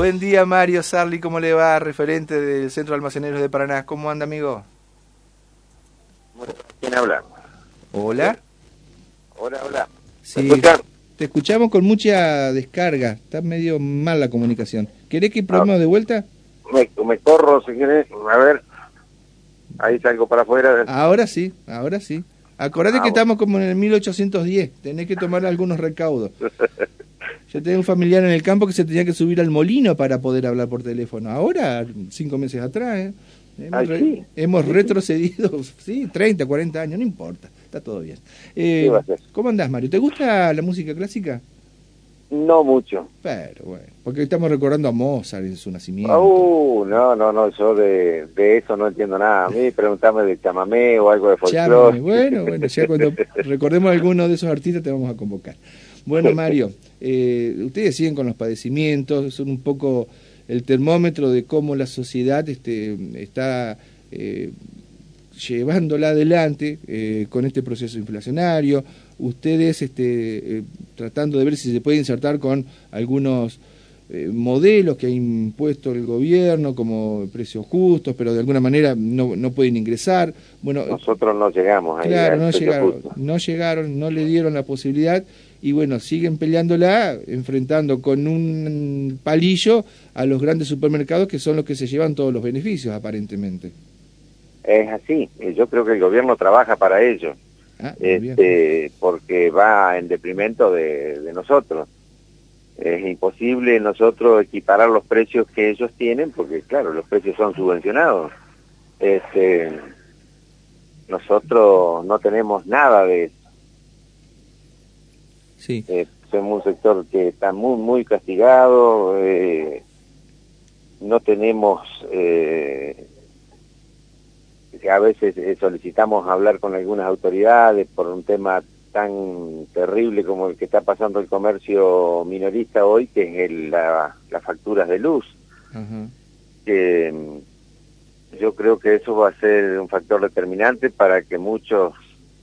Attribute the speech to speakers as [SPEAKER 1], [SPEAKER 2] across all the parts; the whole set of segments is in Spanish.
[SPEAKER 1] Buen día, Mario Sarli, ¿cómo le va? Referente del Centro de Almaceneros de Paraná. ¿Cómo anda, amigo?
[SPEAKER 2] ¿Quién habla?
[SPEAKER 1] Hola.
[SPEAKER 2] Hola, hola.
[SPEAKER 1] Sí, te escuchamos con mucha descarga. Está medio mal la comunicación. ¿Querés que probemos de vuelta?
[SPEAKER 2] Me, me corro, si querés. A ver. Ahí salgo para afuera.
[SPEAKER 1] Ahora sí, ahora sí. Acordate
[SPEAKER 2] Ah,
[SPEAKER 1] que
[SPEAKER 2] bueno.
[SPEAKER 1] estamos como en el 1810. Tenés que tomar algunos recaudos. Yo tenía un familiar en el campo que se tenía que subir al molino para poder hablar por teléfono. Ahora, cinco meses atrás, ¿eh? hemos,
[SPEAKER 2] Ay,
[SPEAKER 1] re-
[SPEAKER 2] sí.
[SPEAKER 1] hemos retrocedido, sí, 30, 40 años, no importa, está todo bien. Eh,
[SPEAKER 2] ¿Qué va a ser?
[SPEAKER 1] ¿Cómo andás, Mario? ¿Te gusta la música clásica?
[SPEAKER 2] No mucho.
[SPEAKER 1] Pero bueno, porque estamos recordando a Mozart en su nacimiento.
[SPEAKER 2] Uh, no, no, no, yo de, de eso no entiendo nada. A mí preguntame de chamamé o algo de folclore.
[SPEAKER 1] bueno, bueno, ya cuando recordemos a alguno de esos artistas te vamos a convocar. Bueno, Mario, eh, ustedes siguen con los padecimientos, son un poco el termómetro de cómo la sociedad este, está eh, llevándola adelante eh, con este proceso inflacionario. Ustedes este, eh, tratando de ver si se puede insertar con algunos eh, modelos que ha impuesto el gobierno como precios justos, pero de alguna manera no, no pueden ingresar. Bueno,
[SPEAKER 2] Nosotros no llegamos ahí.
[SPEAKER 1] Claro, no llegaron,
[SPEAKER 2] justo.
[SPEAKER 1] no llegaron, no le dieron la posibilidad y bueno, siguen peleándola, enfrentando con un palillo a los grandes supermercados que son los que se llevan todos los beneficios aparentemente.
[SPEAKER 2] Es así. Eh, Yo creo que el gobierno trabaja para ello.
[SPEAKER 1] Ah,
[SPEAKER 2] este, porque va en deprimento de, de nosotros. Es imposible nosotros equiparar los precios que ellos tienen, porque claro, los precios son subvencionados. Este, nosotros no tenemos nada de eso.
[SPEAKER 1] Sí,
[SPEAKER 2] Eh, somos un sector que está muy, muy castigado. eh, no tenemos, eh, a veces eh, solicitamos hablar con algunas autoridades por un tema tan terrible como el que está pasando el comercio minorista hoy, que es el- la, las facturas de luz. Que mm, yo creo que eso va a ser un factor determinante para que muchos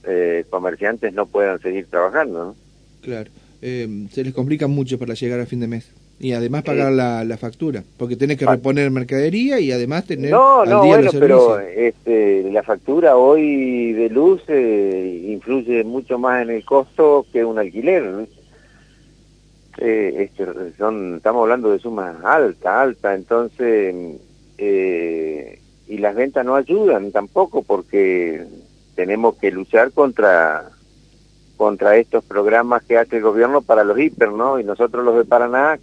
[SPEAKER 2] eh, comerciantes no puedan seguir trabajando. ¿no?
[SPEAKER 1] Claro. Eh, se les complica mucho para llegar a fin de mes. Y además pagar la, la factura, porque tenés que
[SPEAKER 2] Pa-
[SPEAKER 1] reponer mercadería y además tener
[SPEAKER 2] No,
[SPEAKER 1] al
[SPEAKER 2] no,
[SPEAKER 1] día
[SPEAKER 2] bueno,
[SPEAKER 1] los
[SPEAKER 2] pero este, la factura hoy de luz eh, influye mucho más en el costo que un alquiler. ¿no? Eh, este, son, estamos hablando de sumas altas, altas, entonces, eh, y las ventas no ayudan tampoco porque tenemos que luchar contra contra estos programas que hace el gobierno para los hiper, ¿no? Y nosotros los de Paraná,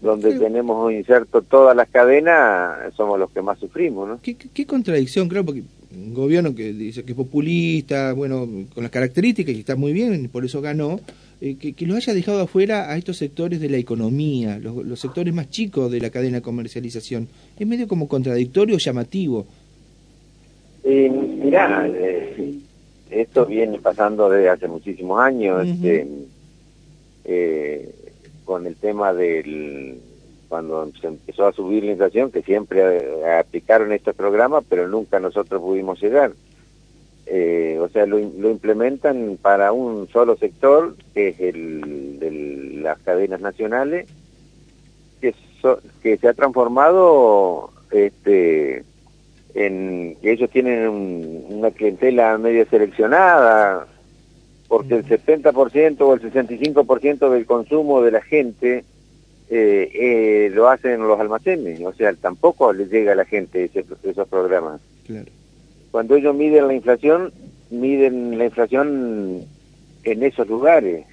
[SPEAKER 2] donde
[SPEAKER 1] Sí.
[SPEAKER 2] tenemos inserto todas las cadenas, somos los que más sufrimos, ¿no?
[SPEAKER 1] ¿Qué, qué, qué contradicción, creo, porque un gobierno que dice que es populista, bueno, con las características y está muy bien, por eso ganó, eh, que, que los haya dejado afuera a estos sectores de la economía, los, los sectores más chicos de la cadena de comercialización. Es medio como contradictorio, llamativo.
[SPEAKER 2] Eh, mirá, eh, esto viene pasando desde hace muchísimos años, este, eh, con el tema del cuando se empezó a subir la inflación, que siempre eh, aplicaron estos programas, pero nunca nosotros pudimos llegar. Eh, o sea, lo, lo implementan para un solo sector, que es el de las cadenas nacionales, que, so- que se ha transformado este, en que ellos tienen un- una clientela medio seleccionada, porque el 70% o el 65% del consumo de la gente eh, eh, lo hacen en los almacenes, o sea, tampoco les llega a la gente ese- esos programas.
[SPEAKER 1] Claro.
[SPEAKER 2] Cuando ellos miden la inflación, miden la inflación en esos lugares.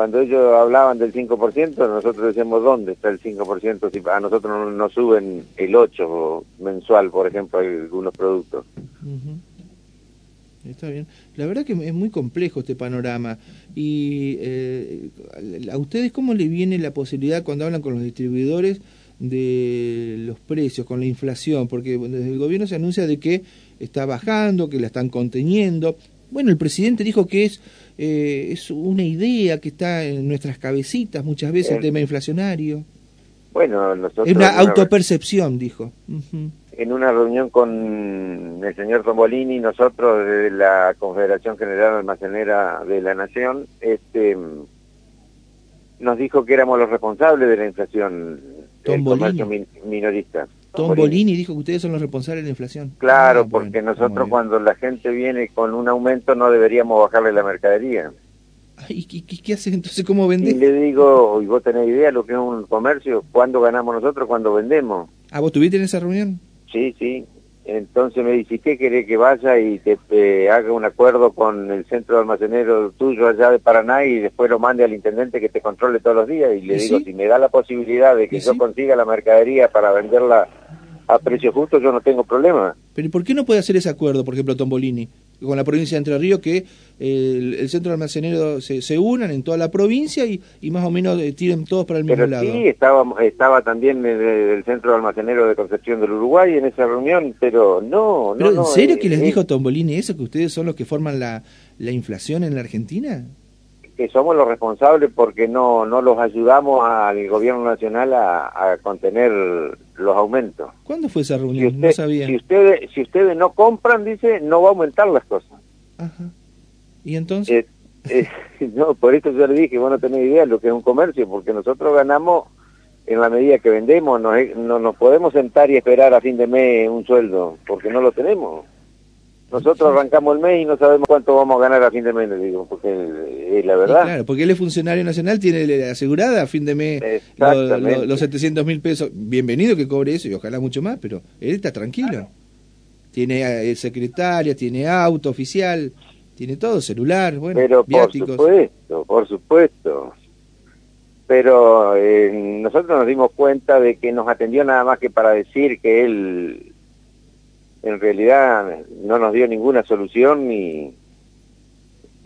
[SPEAKER 2] Cuando ellos hablaban del 5%, nosotros decíamos, ¿dónde está el 5%? Si a nosotros no nos suben el 8% mensual, por ejemplo, algunos productos.
[SPEAKER 1] Está bien. La verdad que es muy complejo este panorama. ¿Y eh, a ustedes cómo le viene la posibilidad cuando hablan con los distribuidores de los precios, con la inflación? Porque desde el gobierno se anuncia de que está bajando, que la están conteniendo. Bueno, el presidente dijo que es, eh, es una idea que está en nuestras cabecitas muchas veces, el tema inflacionario.
[SPEAKER 2] Bueno, nosotros...
[SPEAKER 1] Es una autopercepción, dijo.
[SPEAKER 2] En una reunión con el señor Tombolini, nosotros de la Confederación General Almacenera de la Nación, este, nos dijo que éramos los responsables de la inflación. Tombolini. minorista.
[SPEAKER 1] Tombolini dijo que ustedes son los responsables de la inflación.
[SPEAKER 2] Claro, ah, porque nosotros cuando la gente viene con un aumento no deberíamos bajarle la mercadería.
[SPEAKER 1] ¿Y qué, haces entonces? ¿Cómo vendés?
[SPEAKER 2] Y le digo, ¿y vos tenés idea lo que es un comercio? ¿Cuándo ganamos nosotros? ¿Cuándo vendemos?
[SPEAKER 1] ¿Ah, vos tuviste en esa reunión?
[SPEAKER 2] Sí, sí. Entonces me dice, ¿qué querés que vaya y te haga un acuerdo con el centro de almacenero tuyo allá de Paraná y después lo mande al intendente que te controle todos los días? Y le digo, si me da la posibilidad de que yo consiga la mercadería para venderla a precio justo, yo no tengo problema.
[SPEAKER 1] Pero ¿por qué no puede hacer ese acuerdo, por ejemplo, Tombolini? Con la provincia de Entre Ríos, que el, centro de almacenero se, se, unan en toda la provincia y, y más o menos eh, tiren todos para el mismo lado.
[SPEAKER 2] Sí, estaba, estaba también el, centro de almacenero de Concepción del Uruguay en esa reunión, pero no,
[SPEAKER 1] ¿Pero
[SPEAKER 2] no.
[SPEAKER 1] ¿En serio que les dijo Tombolini eso, que ustedes son los que forman la, la inflación en la Argentina?
[SPEAKER 2] Que somos los responsables porque no, no los ayudamos al gobierno nacional a, contener los aumentos.
[SPEAKER 1] ¿Cuándo fue esa reunión? no sabía.
[SPEAKER 2] Si ustedes, si ustedes no compran, dice, no va a aumentar las cosas.
[SPEAKER 1] Ajá. ¿Y entonces?
[SPEAKER 2] Eh, eh, no, por eso yo le dije, vos no tenés idea de lo que es un comercio, porque nosotros ganamos en la medida que vendemos, no, no nos podemos sentar y esperar a fin de mes un sueldo, porque no lo tenemos. Nosotros arrancamos el mes y no sabemos cuánto vamos a ganar a fin de mes, digo, porque es la verdad.
[SPEAKER 1] claro, porque él es funcionario nacional, tiene asegurada a fin de mes los 700 mil pesos. Bienvenido que cobre eso y ojalá mucho más, pero él está tranquilo. Tiene eh, secretaria, tiene auto oficial, tiene todo, celular, bueno,
[SPEAKER 2] Pero por supuesto, por supuesto. Pero eh, nosotros nos dimos cuenta de que nos atendió nada más que para decir que él en realidad no nos dio ninguna solución ni,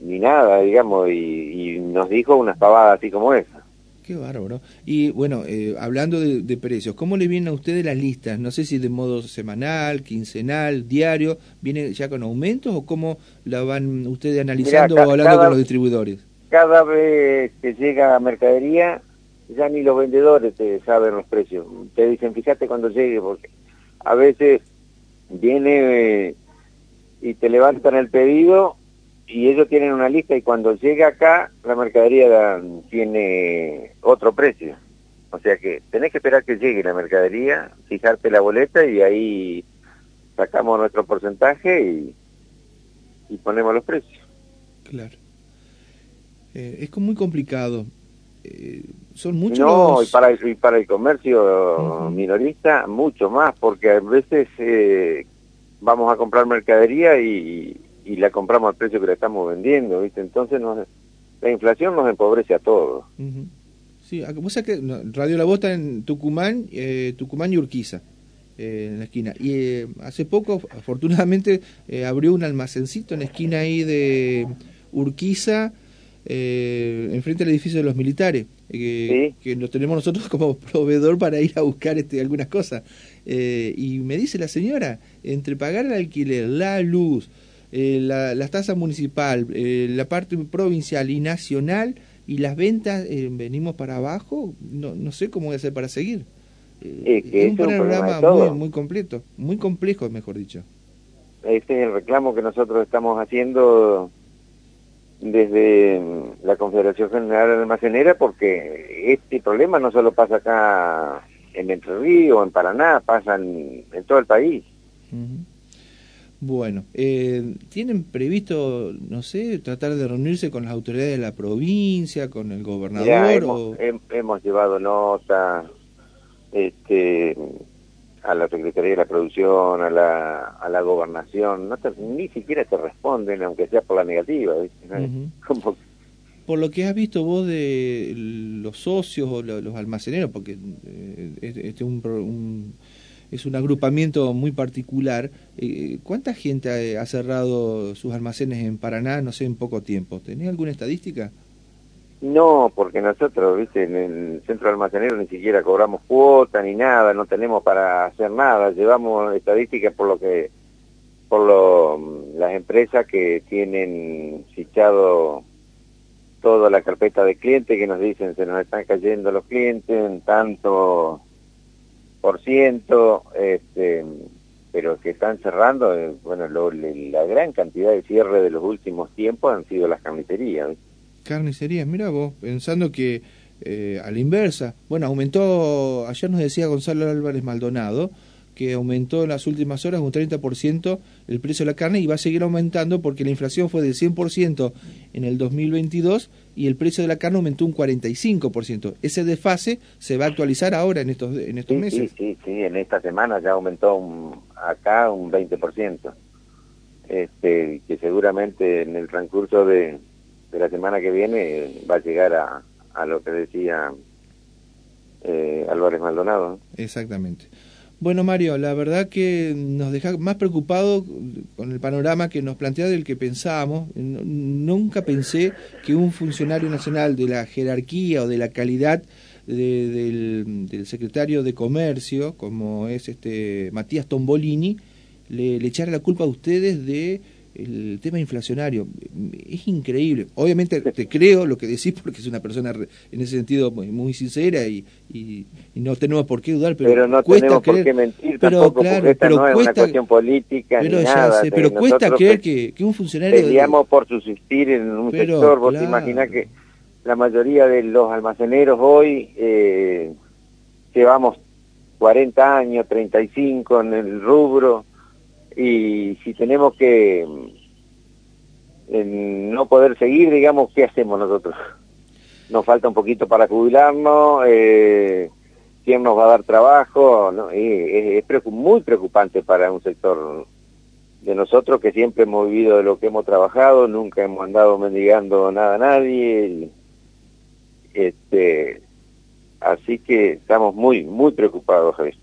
[SPEAKER 2] ni nada, digamos, y, nos dijo unas pavadas así como esa.
[SPEAKER 1] Qué bárbaro. Y bueno, eh, hablando de, precios, ¿cómo le vienen a ustedes las listas? No sé si de modo semanal, quincenal, diario, ¿viene ya con aumentos o cómo la van ustedes analizando o hablando con los distribuidores?
[SPEAKER 2] Cada vez que llega mercadería, ya ni los vendedores te saben los precios. Te dicen, fíjate cuando llegue, porque a veces viene eh, y te levantan el pedido y ellos tienen una lista y cuando llega acá la mercadería tiene otro precio. O sea que tenés que esperar que llegue la mercadería, fijarte la boleta y ahí sacamos nuestro porcentaje y, y ponemos los precios.
[SPEAKER 1] Claro. Eh, es muy complicado. Eh, son muchos
[SPEAKER 2] No, y, para, y para el comercio minorista mucho más, porque a veces eh, vamos a comprar mercadería y, y, la compramos al precio que la estamos vendiendo, ¿viste? Entonces nos, la inflación nos empobrece a todos.
[SPEAKER 1] Sí, vos que Radio La Bota en Tucumán, eh, Tucumán y Urquiza, eh, en la esquina. Y eh, hace poco, afortunadamente, abrió un almacencito en la esquina ahí de Urquiza, enfrente del edificio de los militares que lo tenemos nosotros como proveedor para ir a buscar este, algunas cosas. Eh, y me dice la señora, entre pagar el alquiler, la luz, eh, la, la, tasa municipal, eh, la parte provincial y nacional y las ventas, venimos para abajo, no, no sé cómo voy a hacer para seguir. es un programa muy, muy completo, muy complejo, mejor dicho.
[SPEAKER 2] Este es el reclamo que nosotros estamos haciendo desde la Confederación General de Almacenera porque este problema no solo pasa acá en Entre Ríos, en Paraná, pasa en, todo el país.
[SPEAKER 1] Bueno, eh, ¿tienen previsto, no sé, tratar de reunirse con las autoridades de la provincia, con el gobernador?
[SPEAKER 2] hemos, llevado nota, este, a la Secretaría de la Producción, a la, a la Gobernación, no ni siquiera te responden, aunque sea por la negativa.
[SPEAKER 1] Por lo que has visto vos de los socios o los almaceneros, porque eh, este es un, es un agrupamiento muy particular, eh, ¿cuánta gente ha cerrado sus almacenes en Paraná, no sé, en poco tiempo? ¿Tenés alguna estadística?
[SPEAKER 2] No, porque nosotros, viste, en el centro almacenero ni siquiera cobramos cuota ni nada, no tenemos para hacer nada, llevamos estadísticas por lo que, por lo, las empresas que tienen fichado toda la carpeta de clientes que nos dicen se nos están cayendo los clientes en tanto por ciento, este, pero que están cerrando, eh, bueno, la gran cantidad de cierre de los últimos tiempos han sido las carnicerías, ¿viste?
[SPEAKER 1] Carnicerías. Mira vos, pensando que eh, a la inversa. Bueno, aumentó, ayer nos decía Gonzalo Álvarez Maldonado, que aumentó en las últimas horas un 30% el precio de la carne y va a seguir aumentando porque la inflación fue del 100% en el 2022 y el precio de la carne aumentó un 45%. Ese desfase se va a actualizar ahora en estos, en estos meses.
[SPEAKER 2] Sí, sí, sí, en esta semana ya aumentó un, acá un 20%. Este, que seguramente en el transcurso de, de la semana que viene va a llegar a, a lo que decía eh, Álvarez Maldonado.
[SPEAKER 1] Exactamente. Bueno, Mario, la verdad que nos deja más preocupados con el panorama que nos plantea del que pensábamos. Nunca pensé que un funcionario nacional de la jerarquía o de la calidad del, secretario de Comercio, como es este Matías Tombolini, le, le echara la culpa a ustedes de el tema inflacionario. Es increíble. Obviamente te creo lo que decís porque es una persona en ese sentido muy, sincera y, y, no tenemos por qué dudar, pero,
[SPEAKER 2] no
[SPEAKER 1] cuesta
[SPEAKER 2] tenemos
[SPEAKER 1] creer,
[SPEAKER 2] por qué mentir tampoco porque esta no es una cuestión política
[SPEAKER 1] pero
[SPEAKER 2] ni nada.
[SPEAKER 1] pero cuesta creer que, que, un funcionario...
[SPEAKER 2] Peleamos por subsistir en un sector, vos te imaginás que la mayoría de los almaceneros hoy eh, llevamos 40 años, 35 en el rubro, y si tenemos que no poder seguir, digamos, ¿qué hacemos nosotros? Nos falta un poquito para jubilarnos, eh, ¿quién nos va a dar trabajo? Es, muy preocupante para un sector de nosotros que siempre hemos vivido de lo que hemos trabajado, nunca hemos andado mendigando nada a nadie. Este, así que estamos muy, muy preocupados, Javier.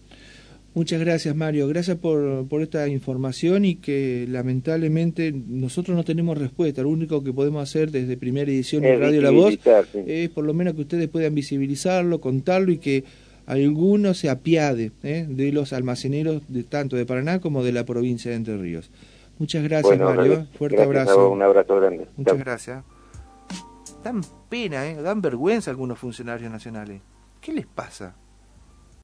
[SPEAKER 1] Muchas gracias, Mario. Gracias por, por esta información y que lamentablemente nosotros no tenemos respuesta. Lo único que podemos hacer desde primera edición de Radio La Voz es por lo menos que ustedes puedan visibilizarlo, contarlo y que alguno se apiade ¿eh? de los almaceneros de tanto de Paraná como de la provincia de Entre Ríos. Muchas gracias, Mario. Fuerte abrazo.
[SPEAKER 2] un abrazo grande.
[SPEAKER 1] Muchas gracias. Dan pena, ¿eh? dan vergüenza algunos funcionarios nacionales. ¿Qué les pasa?